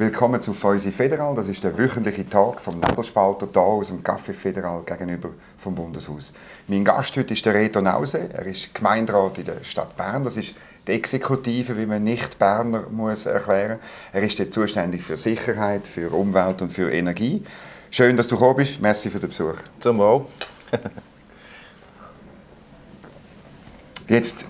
Willkommen zu Feusi Federal. Das ist der wöchentliche Tag vom Nebelspalter hier aus dem Café Federal gegenüber vom Bundeshaus. Mein Gast heute ist der Reto Nause. Er ist Gemeinderat in der Stadt Bern. Das ist die Exekutive, wie man nicht Berner muss erklären. Er ist dort zuständig für Sicherheit, für Umwelt und für Energie. Schön, dass du gekommen bist. Merci für den Besuch. Zum Wohl. Jetzt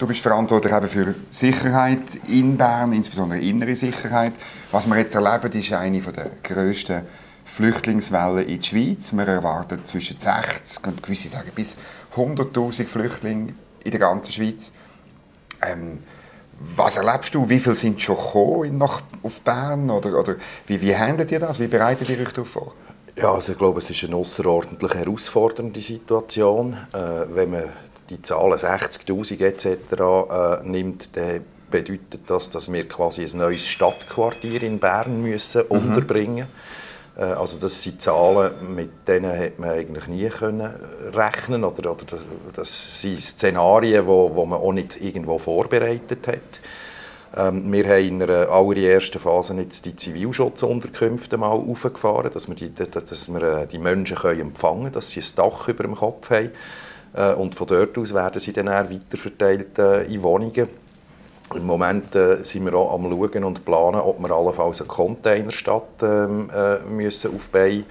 Du bist verantwortlich eben für Sicherheit in Bern, insbesondere innere Sicherheit. Was wir jetzt erleben, ist eine der grössten Flüchtlingswellen in der Schweiz. Wir erwarten zwischen 60 und gewisse sagen bis 100'000 Flüchtlinge in der ganzen Schweiz. Ähm, was erlebst du? Wie viele sind schon gekommen nach, auf Bern? Oder, oder wie, wie handelt ihr das? Wie bereitet ihr euch darauf vor? Ja, also ich glaube, es ist eine außerordentlich herausfordernde Situation. Äh, wenn man die Zahlen 60'000 etc. Äh, nimmt, dann bedeutet das, dass wir quasi ein neues Stadtquartier in Bern müssen mhm. unterbringen äh, also das sind Zahlen, mit denen hätte man eigentlich nie können rechnen oder, oder das, das sind Szenarien, wo, wo man auch nicht irgendwo vorbereitet hat. Ähm, wir haben in einer allerersten Phase jetzt die Zivilschutzunterkünfte mal aufgefahren, dass wir die, dass wir äh, die Menschen können empfangen können, dass sie ein Dach über dem Kopf haben. Äh, und von dort aus werden sie dann weiterverteilt äh, in Wohnungen. Im Moment äh, sind wir auch am Schauen und planen, ob wir allenfalls eine Containerstadt ähm, äh, müssen auf Bein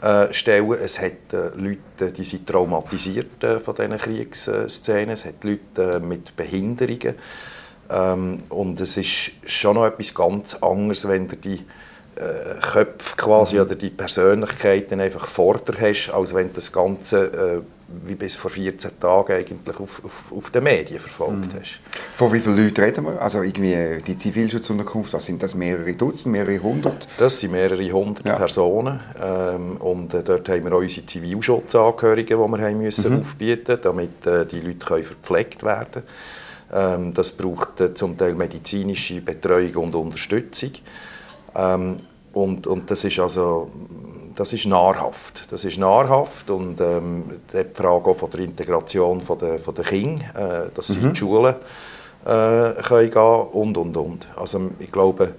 äh, stellen. Es hat äh, Leute, die sind traumatisiert äh, von diesen Kriegsszenen. Es hat Leute mit Behinderungen. Ähm, und es ist schon noch etwas ganz anderes, wenn du die Köpfe quasi mhm. oder die Persönlichkeiten einfach vorder hast, als wenn das Ganze wie bis vor 14 Tagen eigentlich auf, auf, auf den Medien verfolgt mhm. hast. Von wie vielen Leuten reden wir? Also irgendwie die Zivilschutzunterkunft, was sind das mehrere Dutzend, mehrere hundert? Das sind mehrere hundert ja. Personen ähm, und äh, dort haben wir auch unsere Zivilschutzangehörigen, die wir haben müssen mhm. aufbieten, damit äh, die Leute können verpflegt werden. Ähm, das braucht äh, zum Teil medizinische Betreuung und Unterstützung. Ähm, und, und das ist also das ist nahrhaft. Das ist nahrhaft und ähm, die Frage auch von der Integration von der, von der Kinder, äh, dass sie mhm. in die Schule äh, können gehen und, und, und. Also ich glaube,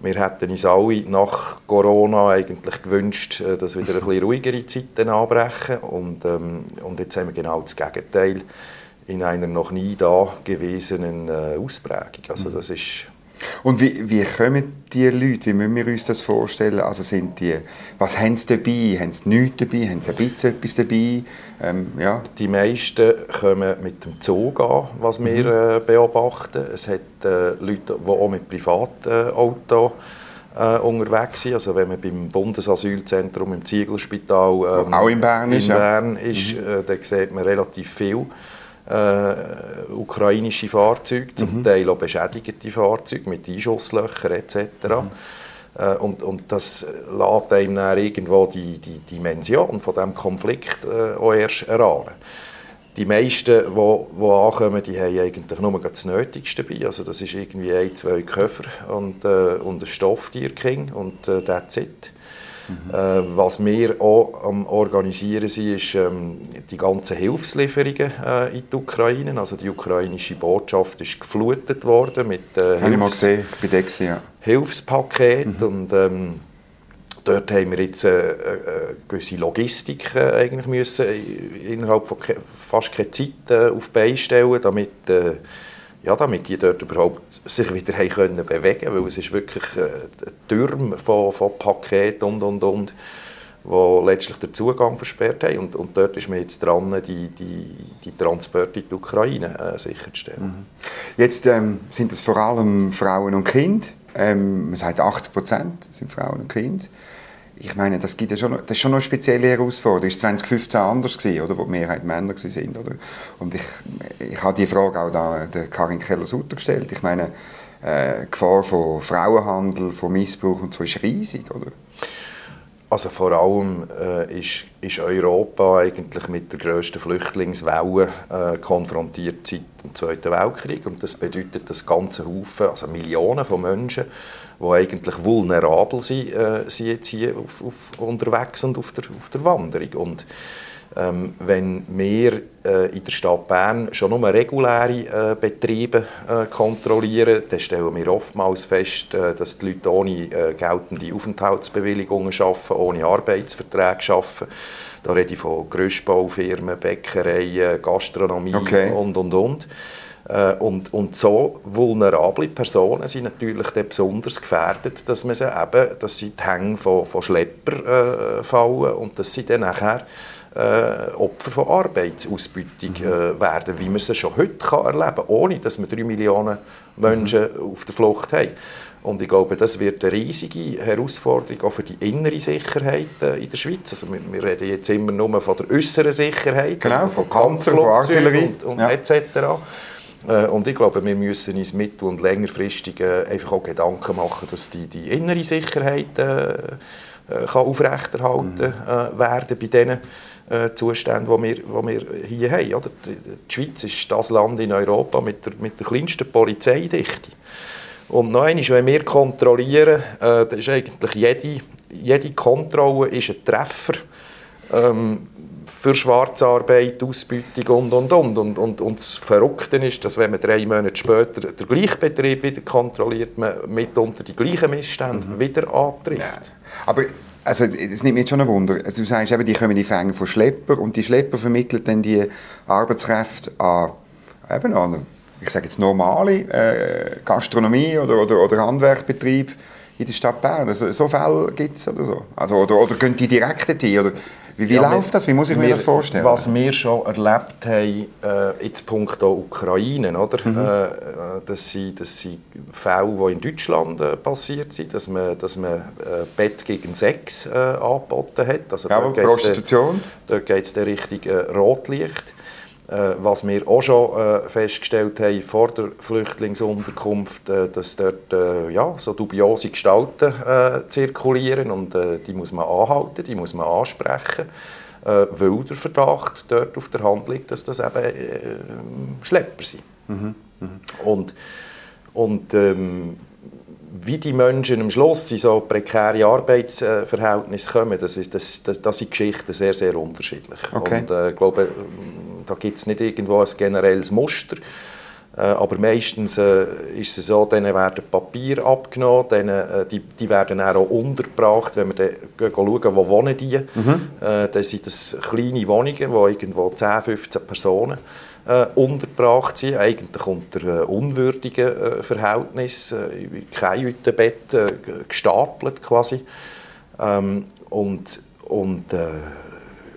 wir hätten uns alle nach Corona eigentlich gewünscht, äh, dass wieder ein bisschen ruhigere Zeiten anbrechen und, ähm, und jetzt haben wir genau das Gegenteil in einer noch nie da gewesenen äh, Ausprägung. Also das ist und wie, wie kommen die Leute, wie müssen wir uns das vorstellen? Also sind die, was haben sie dabei? Haben sie nichts dabei? Haben sie ein bisschen etwas dabei? Ähm, ja. Die meisten kommen mit dem Zug an, was wir mhm. äh, beobachten. Es hat äh, Leute, die auch mit Privatauto äh, unterwegs sind. Also wenn man beim Bundesasylzentrum im Ziegelspital ähm, auch in Bern ist, in Bern ist mhm. Äh, da sieht man relativ viel äh, ukrainische Fahrzeuge, zum mhm. Teil auch beschädigte Fahrzeuge mit Einschusslöchern etc. Mhm. Äh, und, und das lässt einem dann irgendwo die, die Dimension von diesem Konflikt äh, auch erst erahnen. Die meisten, die, die ankommen, die haben eigentlich nur das Nötigste dabei. Also das ist irgendwie ein, zwei Köffer und, äh, und ein Stofftierking und äh, that's it. Mhm. Äh, was wir auch am Organisieren sind, ist ähm, die ganzen Hilfslieferungen äh, in die Ukraine. Also die ukrainische Botschaft ist geflutet worden mit äh, Hilfs gesehen, ja. Hilfspaketen. Mhm. Und, ähm, dort haben wir jetzt äh, äh, gewisse Logistik äh, eigentlich müssen innerhalb von fast keiner Zeit äh, auf beistellen, damit ja, damit die dort überhaupt sich wieder haben können bewegen weil es ist wirklich äh, ein Türm von, von Paketen und, und, und, wo letztlich den Zugang versperrt haben. Und, und dort ist man jetzt dran, die, die, die Transporte in die Ukraine äh, sicherzustellen. Mhm. Jetzt ähm, sind es vor allem Frauen und Kinder. Ähm, man sagt 80 Prozent sind Frauen und Kinder ich meine, das, gibt ja schon, das ist schon eine spezielle Herausforderung. War 2015 anders, gewesen, oder, wo die Mehrheit Männer waren. Oder? Und ich, ich habe die Frage auch da der Karin Keller-Sutter gestellt. Ich meine, äh, die Gefahr von Frauenhandel, von Missbrauch und so ist riesig, oder? Also vor allem äh, ist, ist, Europa eigentlich mit der grössten Flüchtlingswelle äh, konfrontiert seit dem Zweiten Weltkrieg. Und das bedeutet, dass ganze Haufen, also Millionen von Menschen, die eigentlich vulnerabel sind, äh, sind jetzt hier auf, auf unterwegs und auf der, auf der Wanderung. Und Ähm, wenn wir äh, in der Stadt Bern schon nur reguläre äh, Betriebe äh, kontrollieren, dann stellen wir oftmals fest, äh, dass die Leute ohne äh, geltende Aufenthaltsbewilligungen arbeiten, ohne Arbeitsverträge arbeiten. Da rede ich von Gerüstbaufirmen, Bäckereien, Gastronomie Okay. und, und, und. Äh, Und, und so vulnerable Personen sind natürlich dann besonders gefährdet, dass, man sie eben, dass sie die Hänge von, von Schleppern äh, fallen und dass sie dann nachher äh, Opfer von Arbeitsausbeutung äh, werden, wie man sie schon heute kann erleben kann, ohne dass wir drei Millionen Menschen auf der Flucht haben. Und ich glaube, das wird eine riesige Herausforderung auch für die innere Sicherheit äh, in der Schweiz. Also wir, wir reden jetzt immer nur von der äußeren Sicherheit, Genau, von Panzer, von Artillerie. und, und Ja. etc. Äh, Und ich glaube, wir müssen uns mittel- und längerfristig einfach auch Gedanken machen, dass die, die innere Sicherheit äh, kann aufrechterhalten äh, werden bei diesen äh, Zuständen, die wir, die wir hier haben. Oder? Die, die Schweiz ist das Land in Europa mit der, mit der kleinsten Polizeidichte. Und noch einmal, wenn wir kontrollieren, äh, ist eigentlich jede, jede Kontrolle ist ein Treffer ähm, für Schwarzarbeit, Ausbeutung und, und, und. Und, und, und das Verrückte ist, dass wenn man drei Monate später den gleichen Betrieb wieder kontrolliert, man mitunter die gleichen Missstände wieder antrifft. Aber also, es nimmt mich schon ein Wunder. Also, du sagst eben, die kommen in die Fänge von Schlepper und die Schlepper vermitteln dann die Arbeitskräfte an, eben an ich sage jetzt normale äh, Gastronomie oder, oder, oder Handwerkbetrieb in der Stadt Bern. Also, so Fälle gibt es oder so? Also, oder, oder gehen die direkt dorthin? Wie wie Ja, läuft wir- das? Wie muss ich mir wir- das vorstellen? Was wir schon erlebt haben, äh, jetzt punkto Ukraine, oder? Mhm. Äh, äh, das, sind, das sind Fälle, die in Deutschland äh, passiert sind, dass man, dass man äh, Bett gegen Sex äh, angeboten hat. Also Jawohl, dort Prostitution. Dort geht es Richtung äh, Rotlicht. Äh, was wir auch schon äh, festgestellt haben vor der Flüchtlingsunterkunft, äh, dass dort ja, so dubiose Gestalten zirkulieren und die muss man anhalten, die muss man ansprechen, weil der Verdacht dort auf der Hand liegt, dass das eben Schlepper sind. Und, und ähm, wie die Menschen am Schluss in so prekäre Arbeitsverhältnisse kommen, das, ist, das, das, das sind Geschichten sehr, sehr unterschiedlich. Okay. Und äh, glaube, da gibt es nicht irgendwo ein generelles Muster. Äh, aber meistens äh, ist es so, denen werden Papier abgenommen, denen, äh, die, die werden auch untergebracht, wenn wir dann schauen, wo wohnen die. Äh, dann sind das kleine Wohnungen, wo irgendwo 10, 15 Personen äh, untergebracht sind, eigentlich unter äh, unwürdigen äh, Verhältnissen, äh, in Kajütenbett äh, gestapelt quasi. Ähm, und und äh,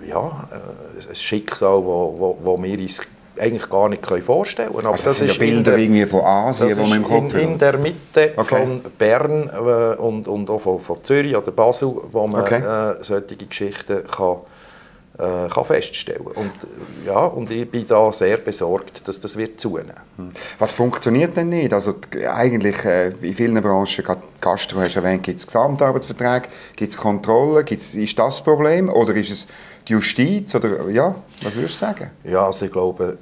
ja, äh, ein Schicksal, wo, wo, wo wir uns eigentlich gar nicht vorstellen können. Aber also, das sind ja Bilder der- irgendwie von Asien, das die man im Kopf in, in der Mitte Okay. von Bern äh, und, und auch von, von Zürich oder Basel, wo man Okay. äh, solche Geschichten kann, äh, kann feststellen kann. Und, äh, ja, und ich bin da sehr besorgt, dass das wird zunehmen Was funktioniert denn nicht? Also eigentlich äh, in vielen Branchen, Gastro hast du erwähnt, gibt es Gesamtarbeitsverträge, gibt es Kontrollen, gibt's, ist das das Problem oder ist es die Justiz oder ja, was würdest du sagen? Ja, also ich glaube,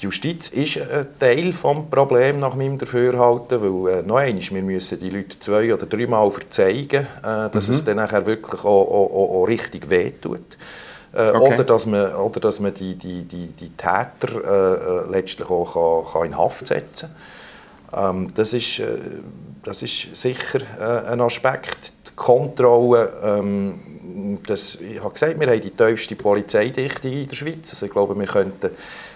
die Justiz ist ein Teil des Problems nach meinem Dafürhalten, weil äh, noch einmal, wir müssen die Leute zwei- oder dreimal verzeigen, äh, dass Mhm. es dann nachher wirklich auch, auch, auch, richtig wehtut. Äh, Okay. oder, dass man, oder dass man die, die, die, die Täter äh, äh, letztlich auch kann, kann in Haft setzen kann. Ähm, das, ist, äh, das ist sicher ein Aspekt. Die Kontrolle, ähm, das, ich habe gesagt, wir haben die tiefste Polizeidichte in der Schweiz. Also ich glaube, wir könnten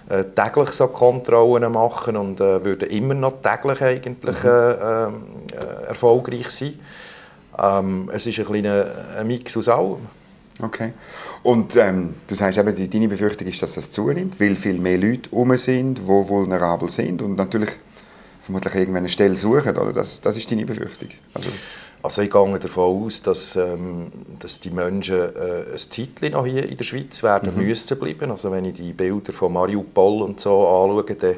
äh, täglich so Kontrollen machen und äh, würden immer noch täglich eigentlich äh, äh, erfolgreich sein. Ähm, es ist ein kleiner ein Mix aus allem. Okay. Und ähm, du sagst eben, die, deine Befürchtung ist, dass das zunimmt, weil viel mehr Leute herum sind, die vulnerabel sind und natürlich vermutlich irgendwann eine Stelle suchen, oder? Das, das ist deine Befürchtung. Also, Also ich gehe davon aus, dass, ähm, dass die Menschen äh, ein Zeitchen noch hier in der Schweiz werden müssen bleiben. Also wenn ich die Bilder von Mariupol und so anschaue, dann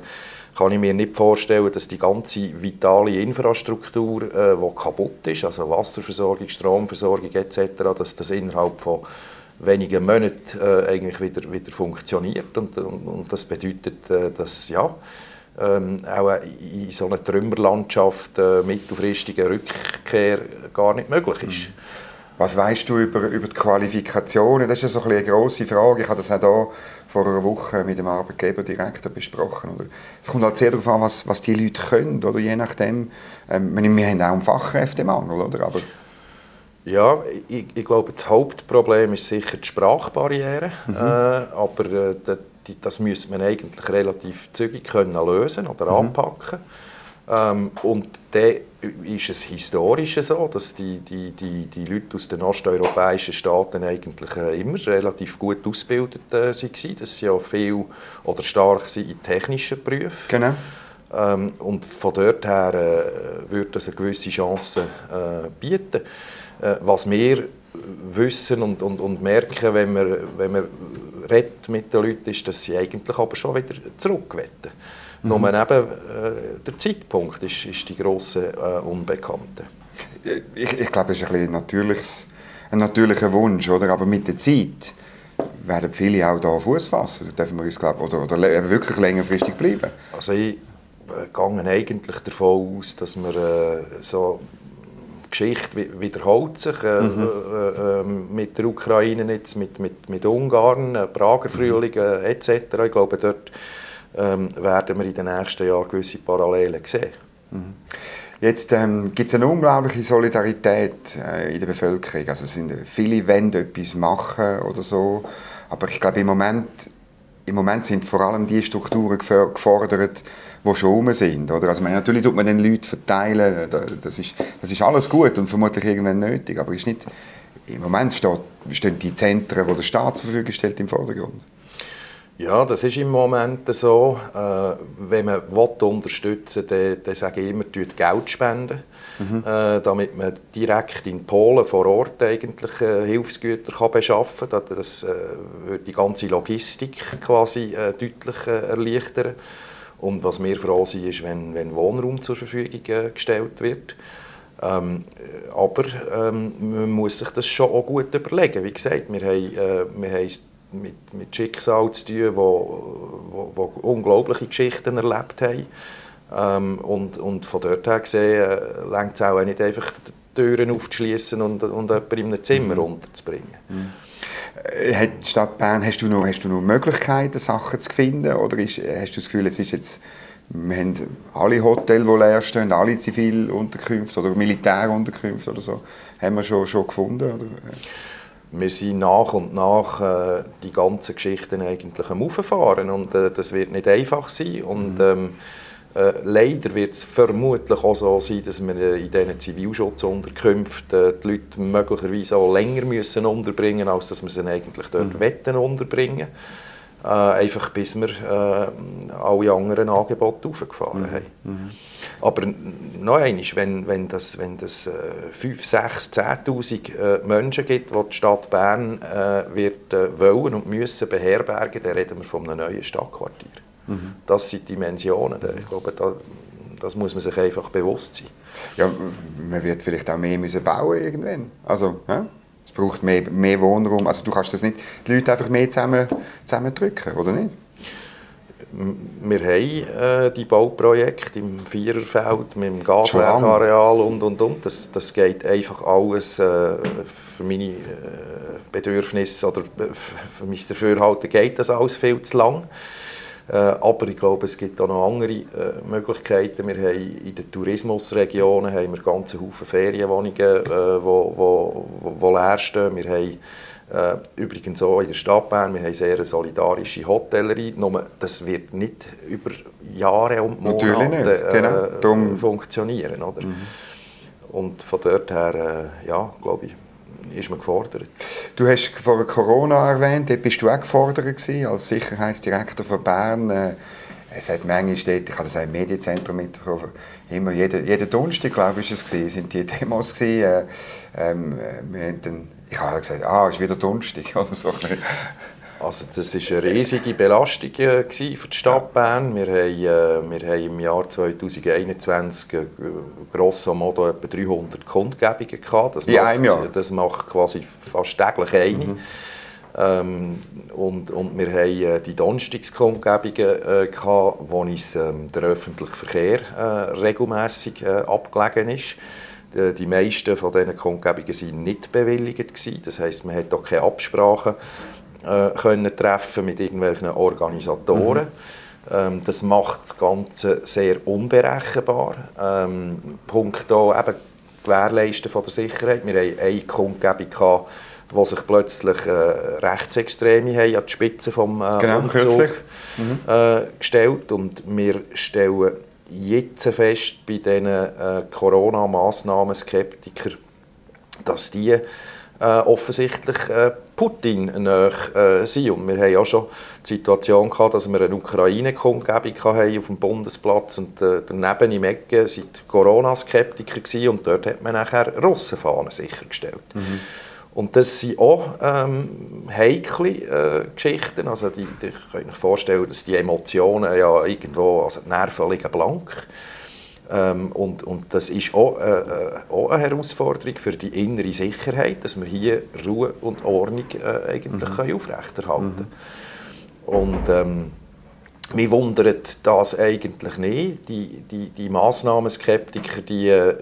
kann ich mir nicht vorstellen, dass die ganze vitale Infrastruktur, äh, die kaputt ist, also Wasserversorgung, Stromversorgung etc., dass das innerhalb von wenigen Monaten äh, eigentlich wieder, wieder funktioniert. Und, und, und das bedeutet, äh, dass ja, ähm, auch in so einer Trümmerlandschaft äh, mittelfristige Rückkehr gar nicht möglich ist. Was weißt du über, über die Qualifikationen? Das ist so ein eine grosse Frage. Ich habe das auch hier vor einer Woche mit dem Arbeitgeber direkt besprochen. Oder? Es kommt halt sehr darauf an, was, was die Leute können, oder je nachdem. Ähm, wir haben auch einen Fachkräftemangel, oder? Aber ja, ich, ich, glaube, das Hauptproblem ist sicher die Sprachbarriere. Mhm. Äh, aber äh, das müsste man eigentlich relativ zügig können lösen oder mhm. anpacken. Ähm, und dann ist es historisch so, dass die, die, die, die Leute aus den osteuropäischen Staaten eigentlich äh, immer relativ gut ausgebildet äh, waren. Dass sie ja viel oder stark sind in technischen Berufen. Genau. Ähm, und von dort her äh, würde das eine gewisse Chance äh, bieten. Äh, was wir wissen und, und, und merken, wenn wir, wenn wir redet mit den Leuten, ist, dass sie eigentlich aber schon wieder zurück wollen. Mhm. Nur eben, äh, der Zeitpunkt ist, ist die grosse äh, Unbekannte. Ich, ich glaube, es ist ein, natürliches, ein natürlicher Wunsch, oder? aber mit der Zeit werden viele auch da Fuß fassen. Da dürfen wir uns, glaub, oder, oder wirklich längerfristig bleiben. Also ich äh, gehe eigentlich davon aus, dass wir äh, so Geschichte wiederholt sich äh, mhm. äh, äh, mit der Ukraine jetzt, mit, mit, mit Ungarn, äh, Prager Frühling äh, etc. Ich glaube, dort ähm, werden wir in den nächsten Jahren gewisse Parallelen sehen. Mhm. Jetzt ähm, gibt es eine unglaubliche Solidarität äh, in der Bevölkerung. Also sind viele wollen etwas machen oder so, aber ich glaube im Moment, im Moment sind vor allem die Strukturen gefordert, die schon rum sind. Oder? Also, natürlich tut man den Leuten verteilen, das ist, das ist alles gut und vermutlich irgendwann nötig, aber ist nicht, im Moment steht, stehen die Zentren, die der Staat zur Verfügung stellt, im Vordergrund. Ja, das ist im Moment so. Äh, wenn man unterstützen will, dann, dann sage ich immer, Geld spenden, mhm. äh, damit man direkt in Polen vor Ort eigentlich äh, Hilfsgüter kann beschaffen kann. Das äh, würde die ganze Logistik quasi äh, deutlich äh, erleichtern. Und was wir froh sind, ist, wenn, wenn Wohnraum zur Verfügung gestellt wird. Ähm, aber ähm, man muss sich das schon auch gut überlegen. Wie gesagt, wir haben, äh, mit, mit Schicksal zu tun, die unglaubliche Geschichten erlebt haben. Ähm, und, und von dort her gesehen äh, längt es auch nicht einfach, die Türen aufzuschließen und, und jemanden in einem Zimmer mhm. unterzubringen. Mhm. Hat die Stadt Bern, hast du, noch, hast du noch Möglichkeiten, Sachen zu finden? Oder ist, hast du das Gefühl, es ist jetzt, wir haben alle Hotels, die leer stehen, alle Zivilunterkünfte oder Militärunterkünfte oder so, haben wir schon, schon gefunden? Oder? Wir sind nach und nach äh, die ganzen Geschichten eigentlich am Auffahren und äh, das wird nicht einfach sein. Und, mhm. ähm, äh, leider wird es vermutlich auch so sein, dass wir äh, in diesen Zivilschutzunterkünften äh, die Leute möglicherweise auch länger müssen unterbringen müssen, als dass wir sie eigentlich dort mhm. wetten unterbringen äh, einfach bis wir äh, alle anderen Angebote aufgefahren mhm. haben. Mhm. Aber noch einmal, wenn, wenn das, wenn das äh, 5, 6, 10'000 äh, Menschen gibt, die die Stadt Bern äh, wird, äh, wollen und müssen beherbergen, dann reden wir von einem neuen Stadtquartier. Mhm. Das sind Dimensionen. Ich glaube, da, das muss man sich einfach bewusst sein. Ja, man wird vielleicht auch mehr müssen bauen irgendwann. Also, ja? es braucht mehr, mehr Wohnraum. Also du kannst das nicht, die Leute einfach mehr zusammen, zusammendrücken, oder nicht? Wir haben äh, die Bauprojekte im Viererfeld mit dem Gaswerkareal und, und, und. Das, das geht einfach alles äh, für meine äh, Bedürfnisse oder äh, für mein Dafürhalten geht das alles viel zu lang. Äh, aber ich glaube, es gibt auch noch andere äh, Möglichkeiten. Wir haben in den Tourismusregionen haben wir ganze Haufen Ferienwohnungen, die äh, wo, wo, wo leer stehen. Wir haben übrigens auch in der Stadt Bern, wir haben sehr eine solidarische Hotellerie. Nur, das wird nicht über Jahre und Monate genau. funktionieren. Oder? Mhm. Und von dort her, ja, glaube ich, ist man gefordert. Du hast vorhin Corona erwähnt, dort bist du auch gefordert gewesen, als Sicherheitsdirektor von Bern. Äh, es hat manchmal dort, ich habe das auch im Medienzentrum mitbekommen, immer jeden, jeden Donnerstag, glaube ich, ist es sind die Demos gewesen. Äh, ähm, wir haben dann, ich habe gesagt, ah, es ist wieder Donnerstag. Also das war eine riesige Belastung äh, für die Stadt Bern. Wir haben, äh, wir haben im Jahr 2021 äh, grosso modo etwa 300 Kundgebungen gehabt. Das, macht, Jahr. das macht quasi fast täglich eine. Mhm. Ähm, und, und wir haben die Donnerstagskundgebungen äh, gehabt, wo uns ähm, der öffentliche Verkehr äh, regelmäßig äh, abgelegen ist. Äh, die meisten von diesen Kundgebungen waren nicht bewilligt. Gewesen. Das heisst, man hat auch keine Absprachen äh, können treffen mit irgendwelchen Organisatoren. Mhm. Ähm, das macht das Ganze sehr unberechenbar. Ähm, Punkt hier, eben Gewährleisten von der Sicherheit. Wir hatten eine Kundgebung, gehabt, wo sich plötzlich äh, Rechtsextreme haben an die Spitze vom äh, genau, Umzug mhm. äh, gestellt und wir stellen jetzt fest bei diesen äh, Corona-Massnahmen-Skeptikern, dass die äh, offensichtlich äh, Putin nahe äh, sind. Und wir haben ja schon die Situation gehabt, dass wir eine Ukraine-Kundgebung auf dem Bundesplatz und äh, daneben im Ecke sind Corona-Skeptiker und dort hat man nachher Russenfahnen sichergestellt. Mhm. Und das sind auch ähm, heikle äh, Geschichten. Also die, die, ich kann mir vorstellen, dass die Emotionen ja irgendwo, also die Nerven liegen blank. Ähm, und, und das ist auch, äh, äh auch eine Herausforderung für die innere Sicherheit, dass wir hier Ruhe und Ordnung äh, eigentlich mhm. können aufrechterhalten mhm. Und ähm, mich wundert das eigentlich nicht. Die, die, die Massnahmenskeptiker die, äh,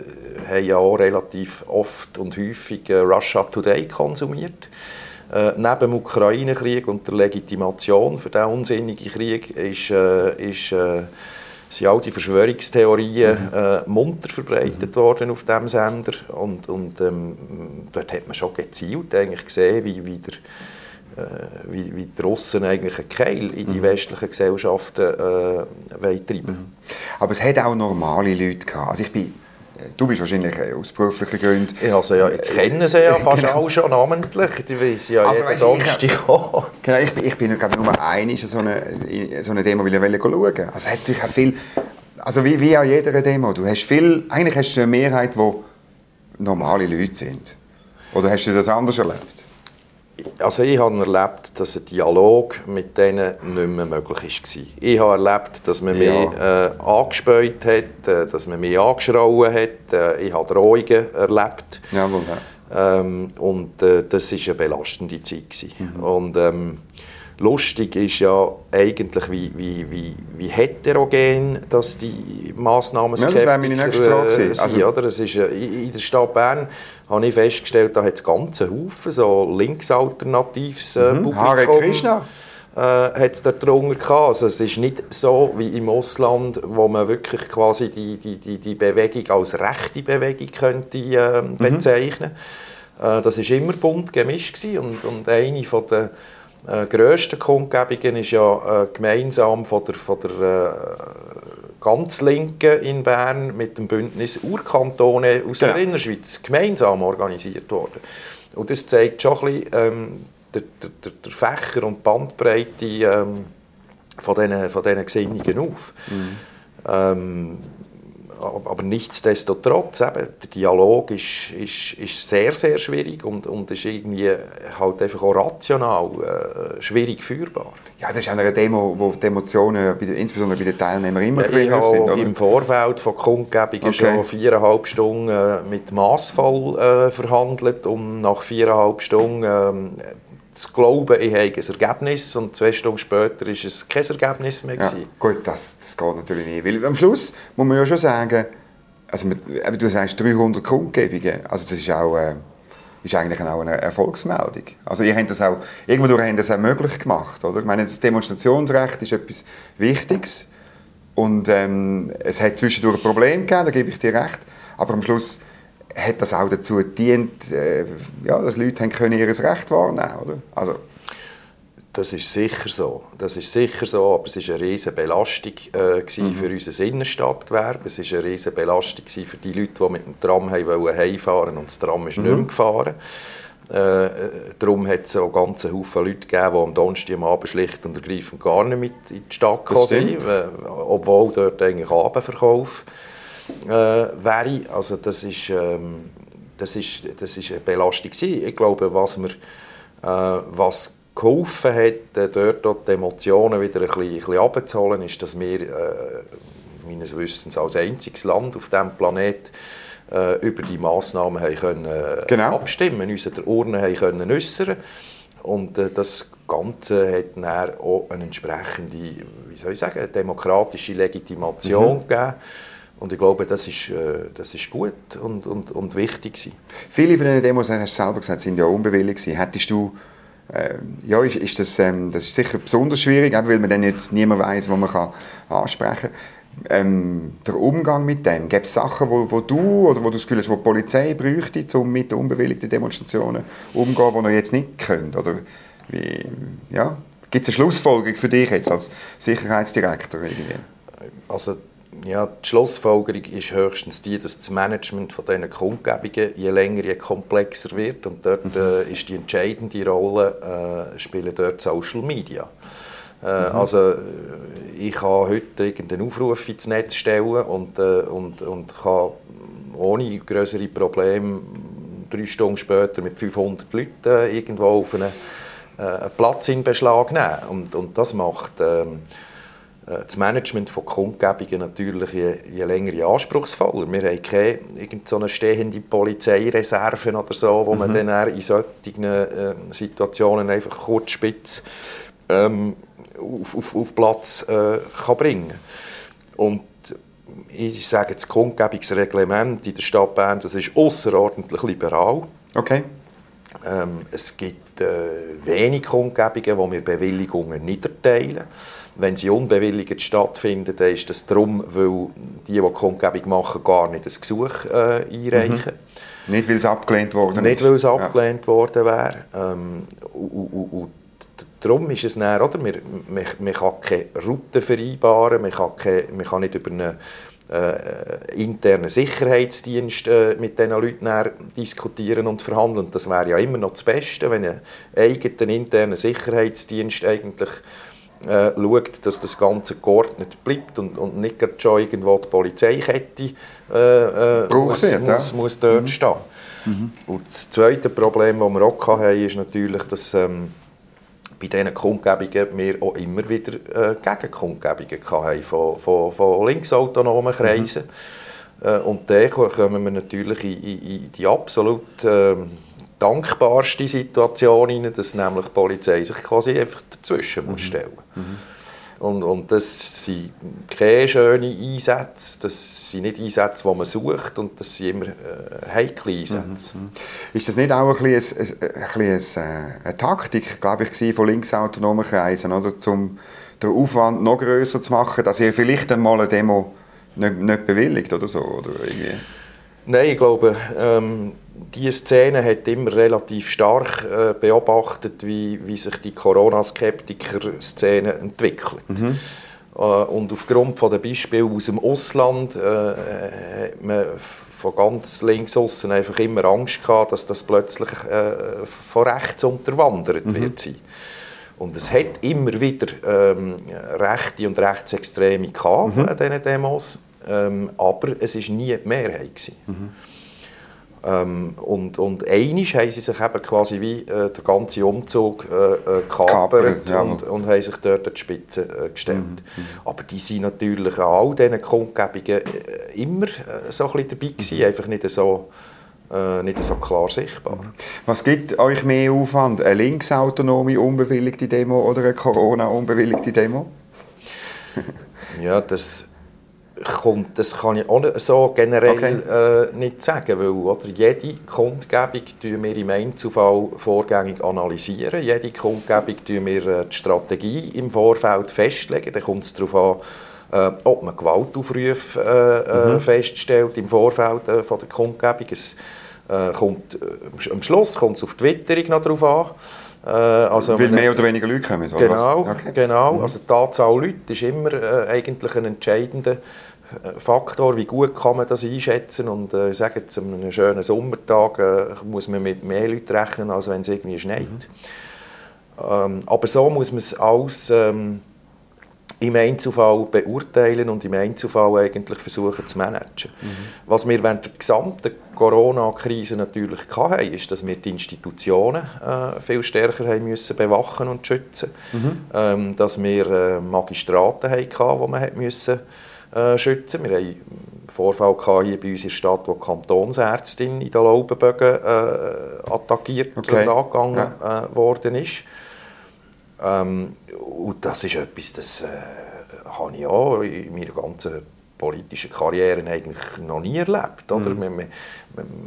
haben ja auch relativ oft und häufig äh, Russia Today konsumiert. Äh, neben dem Ukraine-Krieg und der Legitimation für diesen unsinnigen Krieg ist, äh, ist, äh, sind all die Verschwörungstheorien mhm. äh, munter verbreitet mhm. worden auf diesem Sender. Und, und ähm, dort hat man schon gezielt eigentlich gesehen, wie, wie der äh, wie, wie die Russen eigentlich einen Keil in die mhm. westlichen Gesellschaften äh, treiben mhm. Aber es hat auch normale Leute gehabt. Also ich bin Du bist wahrscheinlich aus beruflichen Gründen. Ich, also ja, ich kenne sie ja fast genau. auch schon namentlich. Die wissen ja also, jeden Donnerstag Genau, ich, ich bin glaube nur einmal so eine, so eine Demo schauen Also hat natürlich auch viel, also wie, wie an jeder Demo, du hast viel, eigentlich hast du eine Mehrheit, die normale Leute sind. Oder hast du das anders erlebt? Also ich habe erlebt, dass ein Dialog mit denen nicht mehr möglich war. Ich habe erlebt, dass man ja. mich äh, angespäut hat, äh, dass man mich angeschrauen hat. Äh, ich habe Drohungen erlebt. Jawohl, ja. ähm, und äh, das war eine belastende Zeit. Mhm. Und, ähm, lustig ist ja eigentlich, wie, wie, wie, wie heterogen dass die Massnahmen ja, das wäre meine nächste Frage äh, sind, also, oder? Es ist, in der Stadt Bern habe ich festgestellt, da hat es ganze Haufen so linksalternatives äh, mhm. Publikum. Hare Krishna? Äh, hat es dort drunter gehabt. Also es ist nicht so wie im Ausland, wo man wirklich quasi die, die, die, die Bewegung als rechte Bewegung könnte äh, bezeichnen. Mhm. Äh, das war immer bunt gemischt gewesen. und, und eine von der äh, grössten Kundgebungen ist ja äh, gemeinsam von der, von der äh, ganz Linken in Bern mit dem Bündnis Urkantone aus der genau. Innerschweiz gemeinsam organisiert worden. Und das zeigt schon ein bisschen ähm, der, der, der Fächer und Bandbreite ähm, von diesen von Gesinnungen auf. Mhm. Ähm, aber nichtsdestotrotz, eben, der Dialog ist, ist, ist sehr, sehr schwierig und, und ist irgendwie halt einfach auch rational äh, schwierig führbar. Ja, das ist eine Demo, wo die Emotionen, insbesondere bei den Teilnehmern, immer ja, ich sind, oder? im Vorfeld von Kundgebungen okay. schon viereinhalb Stunden äh, mit Massvoll äh, verhandelt und nach viereinhalb Stunden äh, zu glauben, ich habe ein Ergebnis und zwei Stunden später war es kein Ergebnis mehr. Ja, gut, das, das geht natürlich nicht. Weil am Schluss muss man ja schon sagen, also du sagst 300 Kundgebungen, also das ist auch... Äh, ist eigentlich auch eine Erfolgsmeldung. Also ihr habt das auch, irgendwo habt das auch möglich gemacht, oder? Ich meine, das Demonstrationsrecht ist etwas Wichtiges und ähm, es hat zwischendurch ein Problem gegeben, da gebe ich dir recht, aber am Schluss hat das auch dazu gedient, äh, ja, dass Leute haben können ihr Recht wahrnehmen oder? Also, das ist sicher so. Das ist sicher so, aber es war eine riesige Belastung äh, mhm. für unser Innenstadtgewerbe. Es war eine riesige Belastung für die Leute, die mit dem Tram heimfahren und das Tram ist mhm. nicht mehr gefahren. Äh, äh, darum hat es auch ganz Haufen Leute gegeben, die am Donnerstag am Abend schlicht und ergreifend gar nicht mit in die Stadt gekommen sind, äh, obwohl dort eigentlich Abendverkauf äh, wäre. Also das ist, ähm, das ist, das ist eine Belastung gewesen. Ich glaube, was, wir, äh, was geholfen hat, äh, dort die Emotionen wieder ein bisschen, ein bisschen runterzuholen, ist, dass wir äh, meines Wissens als einziges Land auf diesem Planeten äh, über die Massnahmen haben können, äh, genau. abstimmen, uns der Urne haben können äußern und das Ganze hat dann auch eine entsprechende, wie soll ich sagen, demokratische Legitimation mhm. gegeben Und ich glaube, das ist, äh, das ist gut und, und, und wichtig gewesen. Viele von diesen Demos, hast du selber gesagt, sind ja unbewilligt gewesen. Hättest du ähm, ja, ist, ist das, ähm, das ist sicher besonders schwierig, weil man dann jetzt niemand weiß, wo man kann ansprechen kann. Ähm, der Umgang mit dem, gibt es Sachen, wo, wo du oder wo du das Gefühl hast, wo die Polizei bräuchte, um mit unbewilligten Demonstrationen umzugehen, die ihr jetzt nicht könnt? Oder wie, ja, gibt es eine Schlussfolgerung für dich jetzt als Sicherheitsdirektor? Irgendwie? Also ja, die Schlussfolgerung ist höchstens die, dass das Management von diesen Kundgebungen je länger, je komplexer wird und dort mhm. äh, ist die entscheidende Rolle äh, spielen dort Social Media. Äh, mhm. Also äh, ich kann heute irgendeinen Aufruf ins Netz stellen und, äh, und, und kann ohne größere Probleme drei Stunden später mit 500 Leuten äh, irgendwo auf einen, einen Platz in Beschlag nehmen und, und das macht ähm, äh, das Management von Kundgebungen natürlich je, je länger je anspruchsvoller. Wir haben keine so eine stehende Polizeireserve oder so, wo man mhm. dann in solchen äh, Situationen einfach kurz spitz ähm, auf, auf, auf Platz äh, kann bringen Und ich sage, das Kundgebungsreglement in der Stadt Bern, das ist außerordentlich liberal. Okay. Ähm, es gibt äh, wenig Kundgebungen, wo wir Bewilligungen nicht erteilen. Wenn sie unbewilligt stattfinden, dann ist das darum, weil die, die Kundgebung machen, gar nicht ein Gesuch äh, einreichen. Mhm. Nicht, weil es abgelehnt worden Nicht, weil es abgelehnt ja. worden wäre. Ähm, und, und, und darum ist es dann, oder? Man, man, man kann keine Route vereinbaren, man kann, keine, man kann nicht über einen äh, internen Sicherheitsdienst äh, mit diesen Leuten diskutieren und verhandeln. Das wäre ja immer noch das Beste, wenn ein eigener interner Sicherheitsdienst eigentlich äh, schaut, dass das Ganze geordnet bleibt und, und nicht schon irgendwo die Polizeikette äh, äh, muss, wird, muss, ja. muss, dort mhm. stehen. Mhm. Und das zweite Problem, das wir auch hatten, ist natürlich, dass ähm, bei diesen Kundgebungen wir auch immer wieder äh, Gegenkundgebungen hatten von, von, von linksautonomen mhm. Kreisen. Mhm. Äh, und dann kommen wir natürlich in, in, in die absolut äh, dankbarste Situation rein, dass nämlich die Polizei sich quasi einfach dazwischen mhm. muss stellen muss. Mhm. Und, und das sind keine schönen Einsätze, das sind nicht Einsätze, die man sucht und das sind immer äh, heikle Einsätze. Mhm. Ist das nicht auch ein bisschen, ein, ein bisschen äh, eine Taktik, glaube ich, von linksautonomen Kreisen, oder, um den Aufwand noch größer zu machen, dass ihr vielleicht einmal eine Demo nicht, nicht bewilligt oder so? Oder irgendwie? Nein, ich glaube, ähm, diese Szene hat immer relativ stark äh, beobachtet, wie, wie sich die Corona-Skeptiker-Szene entwickelt. Mhm. Äh, und aufgrund von den Beispielen aus dem Ausland äh, hat man von ganz links außen einfach immer Angst gehabt, dass das plötzlich äh, von rechts unterwandert mhm. wird sein. Und es hat immer wieder ähm, Rechte und Rechtsextreme gehabt mhm. an diesen Demos. Ähm, aber es war nie die Mehrheit. Mhm. Ähm, und, und einig haben sie sich eben quasi wie äh, der ganze Umzug äh, äh, ja. und, und haben sich dort an die Spitze äh, gestellt. Mhm. mhm. Aber die sind natürlich an all diesen Kundgebungen äh, immer äh, so ein bisschen dabei gewesen, mhm. einfach nicht so, äh, nicht so klar sichtbar. Mhm. Was gibt euch mehr Aufwand? Eine linksautonome, unbewilligte Demo oder eine Corona-unbewilligte Demo? ja, das kommt, das kann ich auch so generell okay. äh, nicht sagen, weil oder, jede Kundgebung analysieren wir im Einzelfall vorgängig analysieren. Jede Kundgebung tun wir äh, die Strategie im Vorfeld festlegen. Dann kommt es darauf an, äh, ob man Gewaltaufrufe äh, äh mhm. feststellt im Vorfeld äh, von der Kundgebung. Es, kommt, am Schluss kommt es auf die Witterung noch darauf an. Also, Weil mehr oder weniger Leute kommen, oder Genau, okay. genau. Mhm. Also die Anzahl Leute ist immer äh, eigentlich ein entscheidender Faktor, wie gut kann man das einschätzen und äh, ich sage jetzt, an einem schönen Sommertag äh, muss man mit mehr Leuten rechnen, als wenn es irgendwie schneit. Mhm. Ähm, aber so muss man es alles ähm, im Einzelfall beurteilen und im Einzelfall eigentlich versuchen zu managen. Mhm. Was wir während der gesamten Corona-Krise natürlich hatten, ist, dass wir die Institutionen äh, viel stärker haben müssen bewachen und schützen. Mhm. Ähm, dass wir äh, Magistraten hatten, die man hat müssen äh, schützen. Wir hatten einen Vorfall hier bei uns in der Stadt, wo die Kantonsärztin in den Laubenbögen äh, attackiert okay. und angegangen ja. äh, worden ist. Ähm, und das ist etwas, das äh, habe ich auch in meiner ganzen politische Karriere eigentlich noch nie erlebt. Oder? Mhm. Man, man,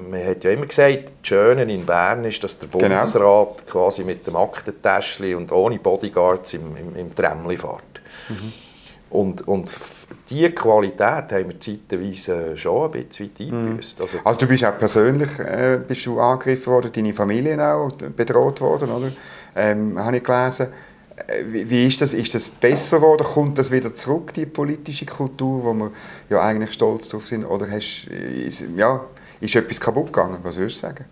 man, hat ja immer gesagt, das Schöne in Bern ist, dass der genau. Bundesrat genau. quasi mit dem Aktentäschchen und ohne Bodyguards im, im, im Tramli fährt. Mhm. Und, und diese Qualität haben wir zeitweise schon ein bisschen eingebüßt. Mhm. Also, also, du bist auch persönlich äh, bist du angegriffen worden, deine Familie auch bedroht worden, oder? Ähm, habe ich gelesen. Äh, wie, wie, ist das? Ist das besser geworden? Kommt das wieder zurück, die politische Kultur, wo wir ja eigentlich stolz drauf sind? Oder hast, ist, ja, ist etwas kaputt gegangen? Was würdest du sagen?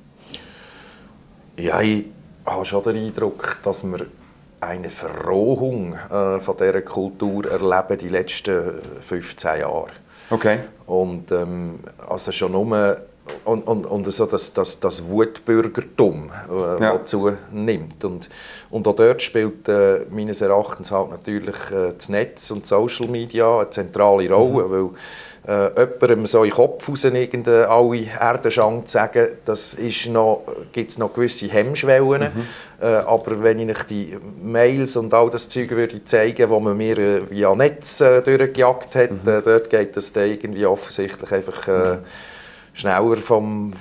Ja, ich habe schon den Eindruck, dass wir eine Verrohung äh, von dieser Kultur erleben die letzten 15 Jahre. Okay. Und ähm, also schon nur und, und, und so das, das, das Wutbürgertum, äh, ja. zunimmt. Und, und auch dort spielt äh, meines Erachtens halt natürlich äh, das Netz und Social Media eine zentrale Rolle, mhm. weil äh, jemandem so in den Kopf raus alle Erdenschang zu sagen, das ist noch, gibt es noch gewisse Hemmschwellen. Mhm. Äh, aber wenn ich die Mails und all das Zeug würde zeigen, wo man mir äh, via Netz äh, durchgejagt hat, mhm. Äh, dort geht das dann irgendwie offensichtlich einfach äh, mhm. Schneller vom,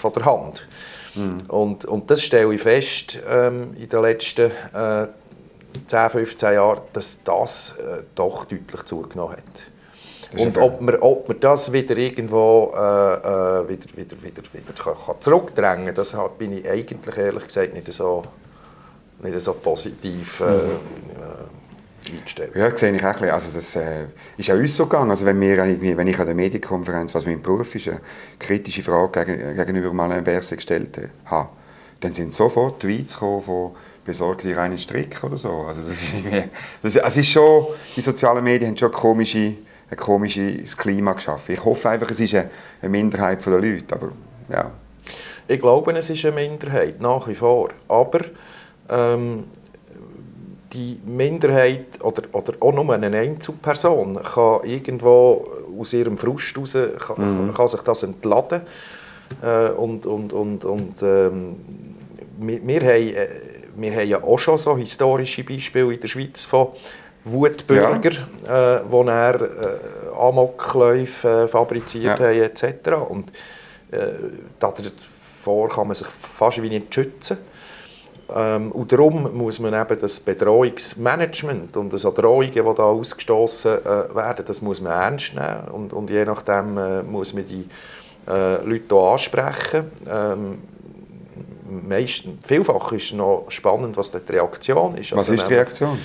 von der Hand. Mhm. Und, und das stelle ich fest ähm, in den letzten 10, 15 Jahren, dass das doch deutlich zugenommen hat. Und ob man, ob man das wieder irgendwo äh, äh, wieder, wieder, wieder, wieder kann, kann zurückdrängen kann, das bin ich eigentlich ehrlich gesagt nicht so, nicht so positiv äh, mhm. Äh, eingestellt. Ja, sehe ich auch ein bisschen. Also das äh, ist auch uns so gegangen. Also wenn, wir, wenn ich an der Medienkonferenz, was mein Beruf ist, eine kritische Frage gegen, gegenüber Malain Berset gestellt habe, dann sind sofort Tweets gekommen von besorgt dir einen Strick oder so. Also das ist, das, also ist schon, die sozialen Medien haben schon komische ein komisches Klima geschaffen. Ich hoffe einfach, es ist eine Minderheit der Leute, aber ja. Ich glaube, es ist eine Minderheit, nach wie vor. Aber ähm, die Minderheit oder, oder auch nur eine Einzelperson kann irgendwo aus ihrem Frust kann, mhm. kann sich das entladen. Äh, und und, und, und ähm, wir, wir, haben, äh, wir haben ja auch schon so historische Beispiele in der Schweiz von Wutbürger, ja. äh, wo er äh, Amokläufe äh, fabriziert ja. haben etc. Und äh, davor kann man sich fast wie nicht schützen. Ähm, und darum muss man eben das Bedrohungsmanagement und das Drohungen, die da ausgestoßen äh, werden, das muss man ernst nehmen und, und je nachdem äh, muss man die äh, Leute hier ansprechen. Ähm, meist, vielfach ist noch spannend, was die Reaktion ist. Was also, ist die Reaktion?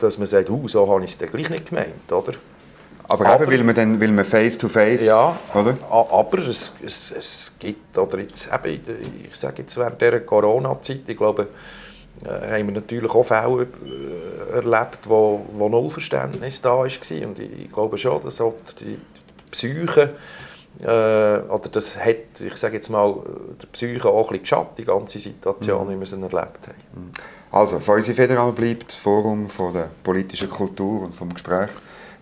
dass man sagt, uh, so habe ich es gleich nicht gemeint, oder? Aber, aber eben, weil man dann will man face to face, ja, oder? aber es, es, es gibt, oder jetzt eben, ich sage jetzt während dieser Corona-Zeit, ich glaube, äh, haben wir natürlich auch Fälle äh, erlebt, wo, wo null Verständnis da war. Und ich, ich glaube schon, dass auch die, Psyche, äh, oder das hat, ich sage jetzt mal, der Psyche auch ein bisschen geschadet, die ganze Situation, mhm. wie wir sie erlebt haben. Also, für unsere Federal bleibt das Forum von der politischen Kultur und vom Gespräch.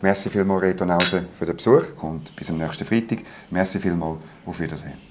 Merci vielmals, Reto Nause, für den Besuch und bis zum nächsten Freitag. Merci vielmals, auf Wiedersehen.